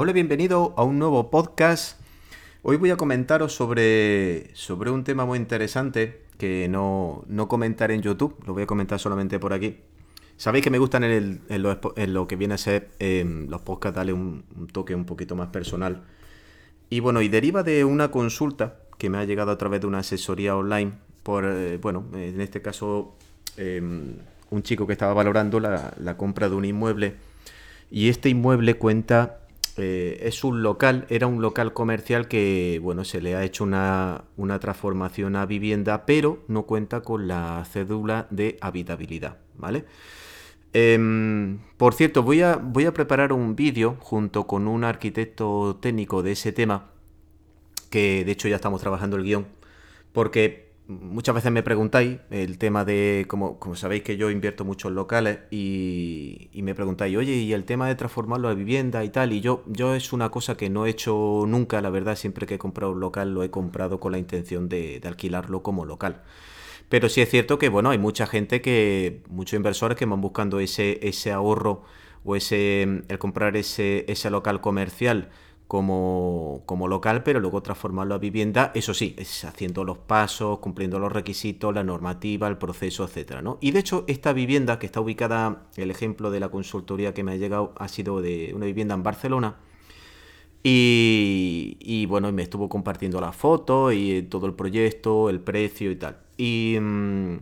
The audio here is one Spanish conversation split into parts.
Hola, bienvenido a un nuevo podcast. Hoy voy a comentaros sobre, sobre un tema muy interesante que no, no comentaré en YouTube, lo voy a comentar solamente por aquí. Sabéis que me gustan en, lo, que viene a ser em, los podcasts darle un, toque un poquito más personal. Y bueno, y deriva de una consulta que me ha llegado a través de una asesoría online por, eh, bueno, en este caso, em, un chico que estaba valorando la, la compra de un inmueble. Y este inmueble cuenta eh, es un local, era un local comercial que, bueno, se le ha hecho una, transformación a vivienda, pero no cuenta con la cédula de habitabilidad, ¿vale? Em, por cierto, voy a, voy a preparar un vídeo junto con un arquitecto técnico de ese tema, que de hecho ya estamos trabajando el guion, porque muchas veces me preguntáis el tema de, como, como sabéis que yo invierto mucho en locales y, me preguntáis, oye, y el tema de transformarlo a vivienda y tal, y yo, yo es una cosa que no he hecho nunca, la verdad, siempre que he comprado un local lo he comprado con la intención de, alquilarlo como local. Pero sí es cierto que, bueno, hay mucha gente que, muchos inversores que van buscando ese, ese ahorro o ese, el comprar ese, ese local comercial como, local, pero luego transformarlo a vivienda, eso sí, haciendo los pasos, cumpliendo los requisitos, la normativa, el proceso, etcétera, ¿no? Y de hecho, esta vivienda que está ubicada, el ejemplo de la consultoría que me ha llegado ha sido de una vivienda en Barcelona. Y, y bueno, me estuvo compartiendo la foto y todo el proyecto, el precio y tal. Y. Mm,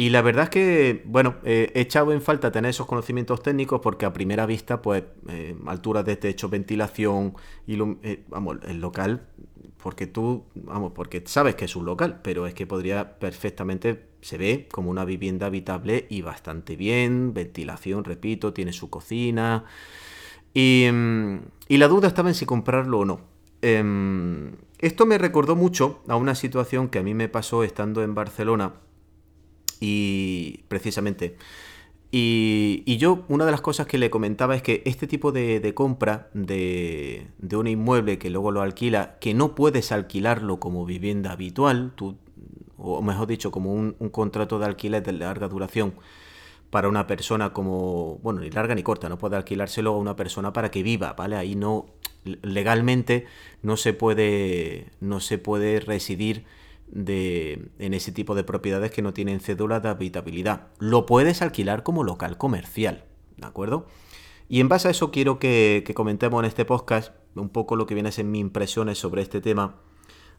y la verdad es que, bueno, he echado en falta tener esos conocimientos técnicos porque a primera vista, pues, eh, alturas de techo, ventilación, eh, vamos, el local, porque tú, vamos, porque sabes que es un local, pero es que podría perfectamente, se ve como una vivienda habitable y bastante bien, ventilación, repito, tiene su cocina. Y, mm, y la duda estaba en si comprarlo o no. Em, esto me recordó mucho a una situación que a mí me pasó estando en Barcelona y precisamente. Y, yo, una de las cosas que le comentaba es que este tipo de, compra de, un inmueble que luego lo alquila, que no puedes alquilarlo como vivienda habitual, tú, o mejor dicho, como un, contrato de alquiler de larga duración para una persona como, bueno, ni larga ni corta, no puede alquilárselo a una persona para que viva, ¿vale? Ahí no, legalmente no se puede, no se puede residir de, en ese tipo de propiedades que no tienen cédula de habitabilidad. Lo puedes alquilar como local comercial, ¿de acuerdo? Y en base a eso quiero que, comentemos en este podcast un poco lo que viene a ser mis impresiones sobre este tema,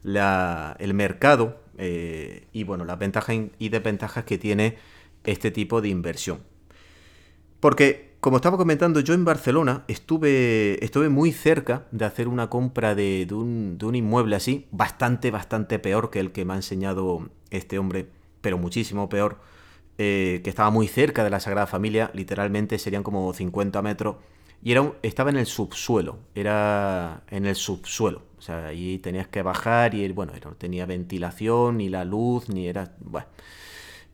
el mercado eh, y bueno, las ventajas y desventajas que tiene este tipo de inversión. Porque como estaba comentando, yo en Barcelona estuve, estuve muy cerca de hacer una compra de, un, inmueble así, bastante, bastante peor que el que me ha enseñado este hombre, pero muchísimo peor, eh, que estaba muy cerca de la Sagrada Familia, literalmente serían como 50 metros, y era estaba en el subsuelo, era en el subsuelo, o sea, ahí tenías que bajar y, bueno, no tenía ventilación, ni la luz, ni era... Bueno.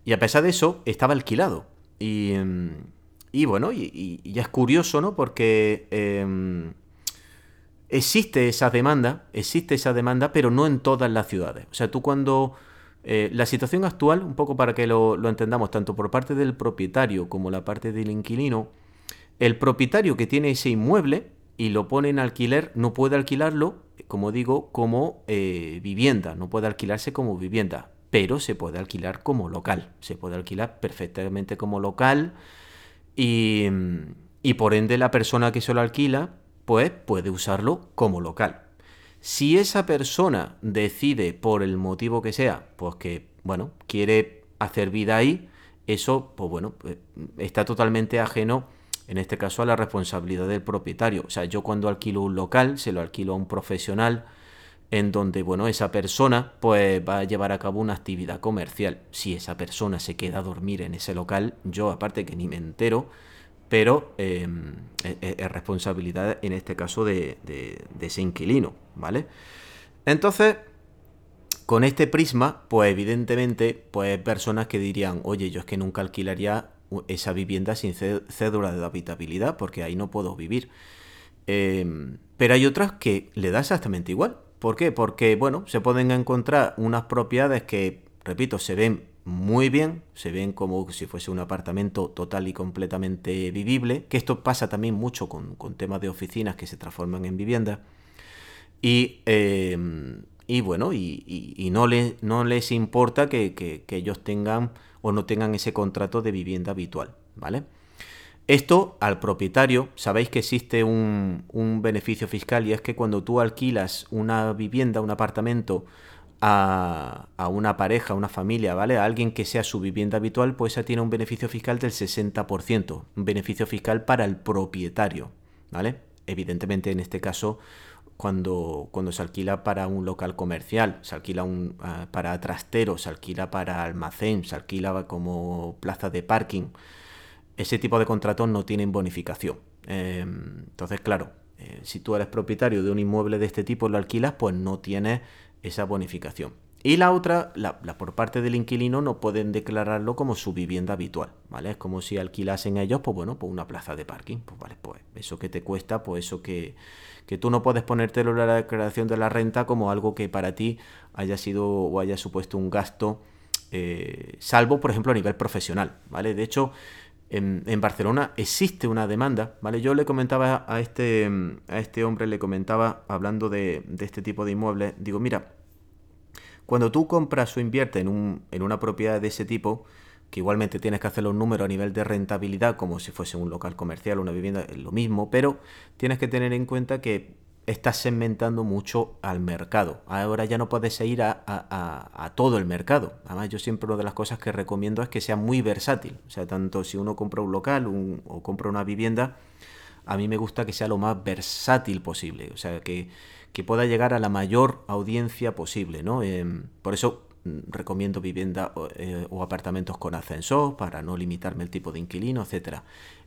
Y a pesar de eso, estaba alquilado. Y... Y bueno, y, es curioso, ¿no? Porque em, existe esa demanda, existe esa demanda, pero no en todas las ciudades. O sea, tú cuando... Eh, la situación actual, un poco para que lo, entendamos, tanto por parte del propietario como la parte del inquilino, el propietario que tiene ese inmueble y lo pone en alquiler, no puede alquilarlo, como digo, como eh, vivienda, no puede alquilarse como vivienda, pero se puede alquilar como local, se puede alquilar perfectamente como local y, por ende la persona que se lo alquila, pues puede usarlo como local. Si esa persona decide, por el motivo que sea, pues que, bueno, quiere hacer vida ahí, eso, pues bueno, pues, está totalmente ajeno, en este caso, a la responsabilidad del propietario. O sea, yo cuando alquilo un local, se lo alquilo a un profesional, en donde, bueno, esa persona pues va a llevar a cabo una actividad comercial. Si esa persona se queda a dormir en ese local, yo aparte que ni me entero, pero em, e, e, es, responsabilidad en este caso de, ese inquilino, ¿vale? Entonces, con este prisma, pues evidentemente, pues personas que dirían, oye, yo es que nunca alquilaría esa vivienda sin cédula de habitabilidad porque ahí no puedo vivir. Em, pero hay otras que le da exactamente igual. ¿Por qué? Porque, bueno, se pueden encontrar unas propiedades que, repito, se ven muy bien, se ven como si fuese un apartamento total y completamente vivible, que esto pasa también mucho con, temas de oficinas que se transforman en viviendas. Y, eh, bueno, y, no, no, les importa que, ellos tengan o no tengan ese contrato de vivienda habitual, ¿vale? Esto al propietario, sabéis que existe un, un beneficio fiscal y es que cuando tú alquilas una vivienda, un apartamento, a, una pareja, a una familia, ¿vale? A alguien que sea su vivienda habitual, pues esa tiene un beneficio fiscal del 60%, un beneficio fiscal para el propietario, ¿vale? Evidentemente en este caso cuando, cuando se alquila para un local comercial, se alquila un, ah, para trastero, se alquila para almacén, se alquila como plaza de parking, ese tipo de contratos no tienen bonificación. Em, entonces, claro, eh, si tú eres propietario de un inmueble de este tipo y lo alquilas, pues no tienes esa bonificación. Y la otra, la, por parte del inquilino, no pueden declararlo como su vivienda habitual, ¿vale? Es como si alquilasen ellos, pues bueno, pues una plaza de parking, pues vale, pues eso que te cuesta, pues eso que, que tú no puedes ponértelo en la declaración de la renta como algo que para ti haya sido o haya supuesto un gasto, eh, salvo, por ejemplo, a nivel profesional, ¿vale? De hecho, en, Barcelona existe una demanda, ¿vale? Yo le comentaba a este, a este hombre, le comentaba, hablando de, de este tipo de inmuebles, digo, mira, cuando tú compras o inviertes en, un, en una propiedad de ese tipo, que igualmente tienes que hacer los números a nivel de rentabilidad, como si fuese un local comercial o una vivienda, es lo mismo, pero tienes que tener en cuenta que estás segmentando mucho al mercado. Ahora ya no puedes ir a, a, todo el mercado. Además, yo siempre una de las cosas que recomiendo es que sea muy versátil. O sea, tanto si uno compra un local o compra una vivienda, a mí me gusta que sea lo más versátil posible. O sea, que, que pueda llegar a la mayor audiencia posible, ¿no? Em, por eso mm, recomiendo vivienda eh, o, apartamentos con ascensor para no limitarme el tipo de inquilino, etcétera.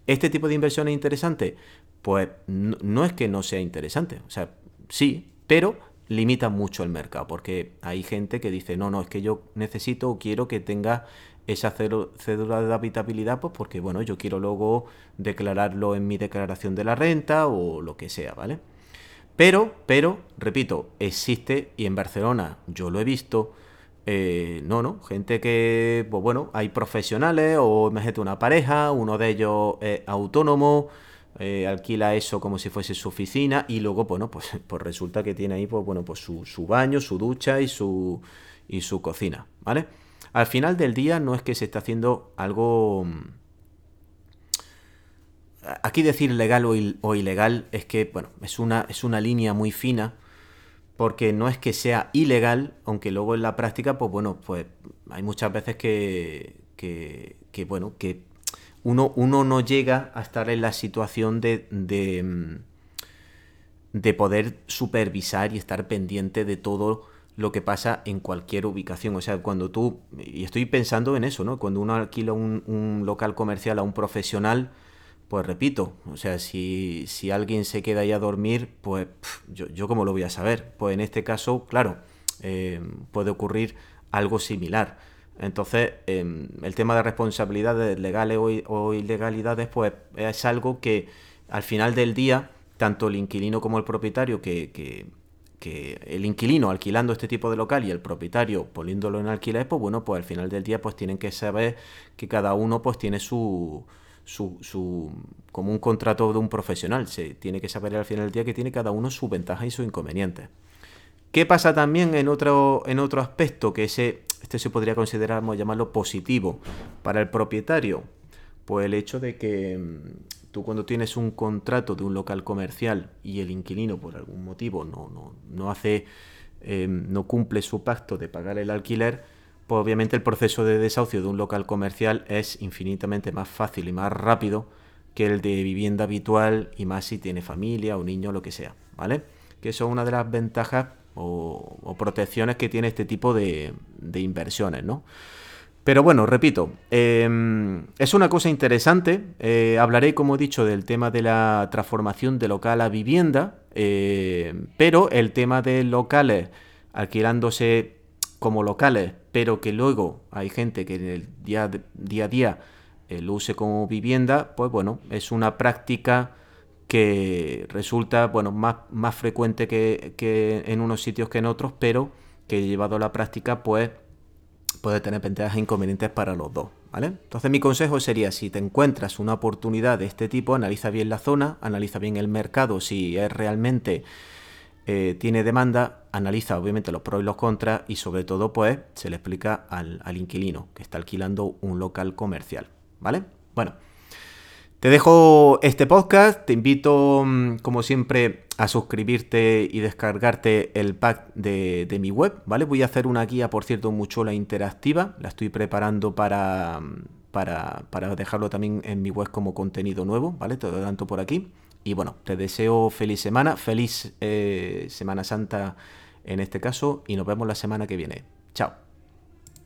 ¿Este tipo de inversión es interesante? Pues no, es que no sea interesante, o sea, sí, pero limita mucho el mercado, porque hay gente que dice, no, no, es que yo necesito o quiero que tenga esa cédula de habitabilidad, pues porque, bueno, yo quiero luego declararlo en mi declaración de la renta o lo que sea, ¿vale? Pero, pero, repito, existe, y en Barcelona yo lo he visto, eh, no, no, gente que, pues bueno, hay profesionales o imagínate una pareja, uno de ellos es autónomo, eh, alquila eso como si fuese su oficina y luego, bueno, pues, pues resulta que tiene ahí, pues bueno, pues su, baño, su ducha y su, y su cocina, ¿vale? Al final del día no es que se esté haciendo algo aquí decir legal o, ilegal es que, bueno, es una, es una línea muy fina, porque no es que sea ilegal, aunque luego en la práctica, pues bueno, pues hay muchas veces que, que, bueno, que uno, uno, no llega a estar en la situación de, de, de poder supervisar y estar pendiente de todo lo que pasa en cualquier ubicación. O sea, cuando tú, y estoy pensando en eso, ¿no? Cuando uno alquila un local comercial a un profesional, pues repito, o sea, si, si alguien se queda ahí a dormir, pues yo, yo cómo lo voy a saber. Pues en este caso, claro, eh, puede ocurrir algo similar. Entonces, em, el tema de responsabilidades legales o, ilegalidades, pues es algo que al final del día, tanto el inquilino como el propietario, que, que, que, el inquilino alquilando este tipo de local y el propietario poniéndolo en alquiler, pues bueno, pues al final del día, pues tienen que saber que cada uno pues tiene su su, como un contrato de un profesional. Se tiene que saber al final del día que tiene cada uno su ventaja y su inconveniente. ¿Qué pasa también en otro, en otro aspecto que ese, este se podría considerar, vamos a llamarlo positivo para el propietario? Pues el hecho de que mm, tú cuando tienes un contrato de un local comercial y el inquilino por algún motivo no, no, no hace, em, no cumple su pacto de pagar el alquiler, pues obviamente el proceso de desahucio de un local comercial es infinitamente más fácil y más rápido que el de vivienda habitual y más si tiene familia o niño, lo que sea, ¿vale? Que eso es una de las ventajas o, protecciones que tiene este tipo de, inversiones, ¿no? Pero bueno, repito, em, es una cosa interesante. Eh, hablaré, como he dicho, del tema de la transformación de local a vivienda, eh, pero el tema de locales alquilándose como locales, pero que luego hay gente que en el día, a día eh, lo use como vivienda, pues bueno, es una práctica que resulta bueno, más, más frecuente que, en unos sitios que en otros, pero que llevado a la práctica, pues puede tener ventajas e inconvenientes para los dos, ¿vale? Entonces mi consejo sería, si te encuentras una oportunidad de este tipo, analiza bien la zona, analiza bien el mercado, si es realmente eh, tiene demanda, analiza obviamente los pros y los contras y sobre todo pues se le explica al, al inquilino que está alquilando un local comercial, ¿vale? Bueno, te dejo este podcast, te invito mm, como siempre a suscribirte y descargarte el pack de, mi web, ¿vale? Voy a hacer una guía, por cierto, muy chula interactiva, la estoy preparando para, mm, para, para dejarlo también en mi web como contenido nuevo, ¿vale? Te lo adelanto por aquí. Y bueno, te deseo feliz semana, feliz eh, Semana Santa en este caso y nos vemos la semana que viene. Chao.